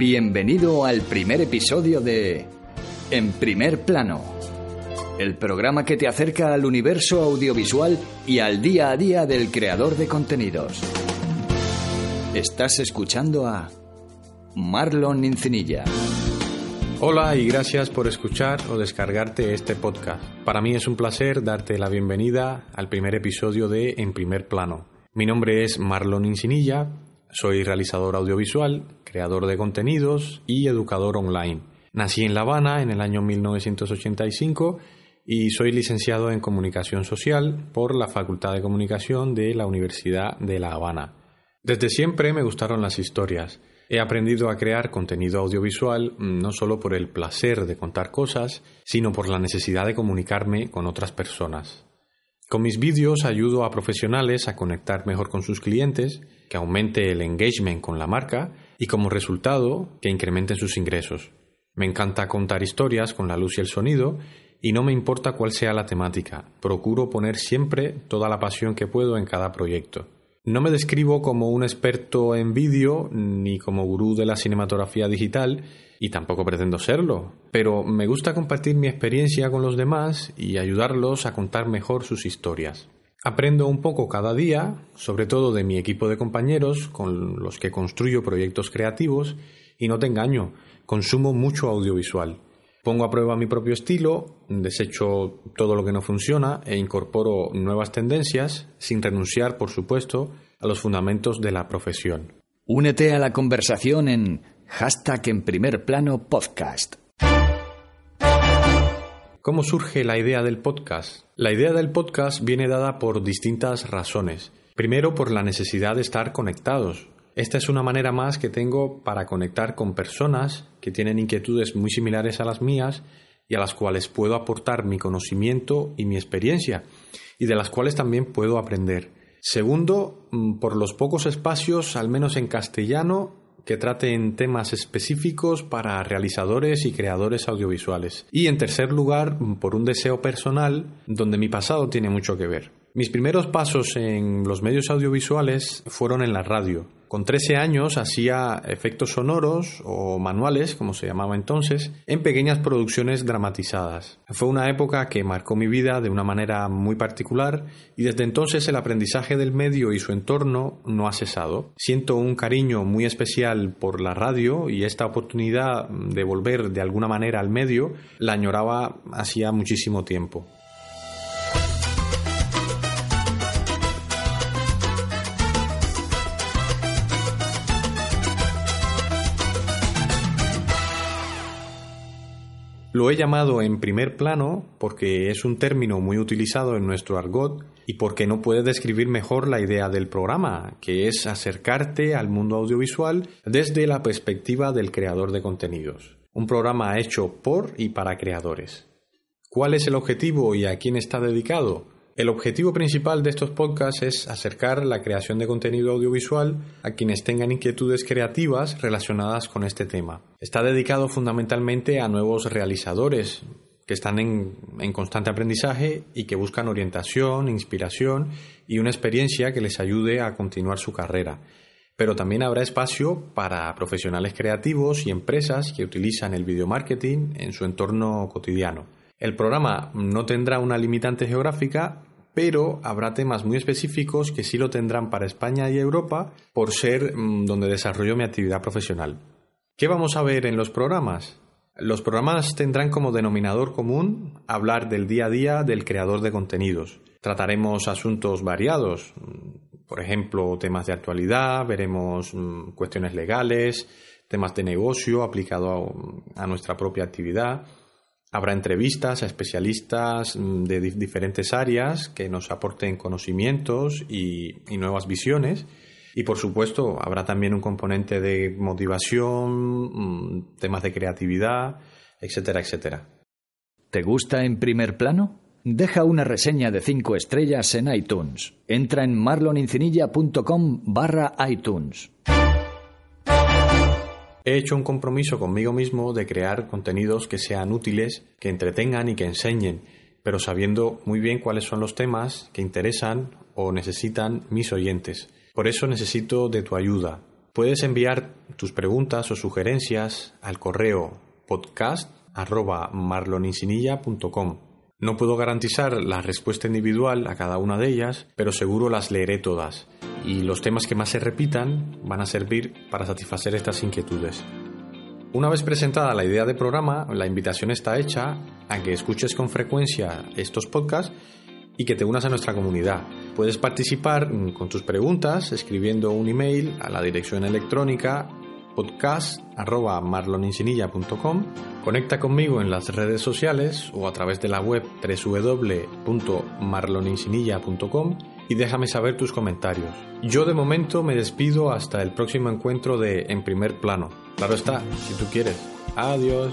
Bienvenido al primer episodio de En Primer Plano, el programa que te acerca al universo audiovisual y al día a día del creador de contenidos. Estás escuchando a Marlon Incinilla. Hola y gracias por escuchar o descargarte este podcast. Para mí es un placer darte la bienvenida al primer episodio de En Primer Plano. Mi nombre es Marlon Incinilla, soy realizador audiovisual, creador de contenidos y educador online. Nací en La Habana en el año 1985 y soy licenciado en Comunicación Social por la Facultad de Comunicación de la Universidad de La Habana. Desde siempre me gustaron las historias. He aprendido a crear contenido audiovisual mm, no solo por el placer de contar cosas, sino por la necesidad de comunicarme con otras personas. Con mis vídeos ayudo a profesionales a conectar mejor con sus clientes, que aumente el engagement con la marca y como resultado que incrementen sus ingresos. Me encanta contar historias con la luz y el sonido y no me importa cuál sea la temática, procuro poner siempre toda la pasión que puedo en cada proyecto. No me describo como un experto en vídeo ni como gurú de la cinematografía digital y tampoco pretendo serlo, pero me gusta compartir mi experiencia con los demás y ayudarlos a contar mejor sus historias. Aprendo un poco cada día, sobre todo de mi equipo de compañeros con los que construyo proyectos creativos, y no te engaño, consumo mucho audiovisual. Pongo a prueba mi propio estilo, desecho todo lo que no funciona e incorporo nuevas tendencias, sin renunciar, por supuesto, a los fundamentos de la profesión. Únete a la conversación en hashtag en primer plano podcast. ¿Cómo surge la idea del podcast? La idea del podcast viene dada por distintas razones. Primero, por la necesidad de estar conectados. Esta es una manera más que tengo para conectar con personas que tienen inquietudes muy similares a las mías y a las cuales puedo aportar mi conocimiento y mi experiencia, y de las cuales también puedo aprender. Segundo, mm, por los pocos espacios, al menos en castellano, que traten temas específicos para realizadores y creadores audiovisuales. Y en tercer lugar, por un deseo personal donde mi pasado tiene mucho que ver. Mis primeros pasos en los medios audiovisuales fueron en la radio. Con 13 años hacía efectos sonoros o manuales, como se llamaba entonces, en pequeñas producciones dramatizadas. Fue una época que marcó mi vida de una manera muy particular y desde entonces el aprendizaje del medio y su entorno no ha cesado. Siento un cariño muy especial por la radio y esta oportunidad de volver de alguna manera al medio la añoraba hacía muchísimo tiempo. Lo he llamado en primer plano porque es un término muy utilizado en nuestro argot y porque no puede describir mejor la idea del programa, que es acercarte al mundo audiovisual desde la perspectiva del creador de contenidos. Un programa hecho por y para creadores. ¿Cuál es el objetivo y a quién está dedicado? El objetivo principal de estos podcasts es acercar la creación de contenido audiovisual a quienes tengan inquietudes creativas relacionadas con este tema. Está dedicado fundamentalmente a nuevos realizadores que están en, en, constante aprendizaje y que buscan orientación, inspiración y una experiencia que les ayude a continuar su carrera. Pero también habrá espacio para profesionales creativos y empresas que utilizan el video marketing en su entorno cotidiano. El programa no tendrá una limitante geográfica, pero habrá temas muy específicos que sí lo tendrán para España y Europa por ser mm, donde desarrollo mi actividad profesional. ¿Qué vamos a ver en los programas? Los programas tendrán como denominador común hablar del día a día del creador de contenidos. Trataremos asuntos variados, mm, por ejemplo, temas de actualidad, veremos mm, cuestiones legales, temas de negocio aplicado a nuestra propia actividad, Habrá entrevistas a especialistas mm, de diferentes áreas que nos aporten conocimientos y, nuevas visiones. Y por supuesto, habrá también un componente de motivación, mm, temas de creatividad, etcétera, etcétera. ¿Te gusta en primer plano? Deja una reseña de 5 estrellas en iTunes. Entra en marlonincinilla.com barra iTunes. He hecho un compromiso conmigo mismo de crear contenidos que sean útiles, que entretengan y que enseñen, pero sabiendo muy bien cuáles son los temas que interesan o necesitan mis oyentes. Por eso necesito de tu ayuda. Puedes enviar tus preguntas o sugerencias al correo podcast@marloninsinilla.com. No puedo garantizar la respuesta individual a cada una de ellas, pero seguro las leeré todas. Y los temas que más se repitan van a servir para satisfacer estas inquietudes. Una vez presentada la idea de programa, la invitación está hecha a que escuches con frecuencia estos podcasts y que te unas a nuestra comunidad. Puedes participar con tus preguntas escribiendo un email a la dirección electrónica podcast.marloninsinilla.com. Conecta conmigo en las redes sociales o a través de la web www.marloninsinilla.com y déjame saber tus comentarios. Yo de momento me despido hasta el próximo encuentro de En Primer Plano. Claro está, si tú quieres. Adiós.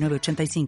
85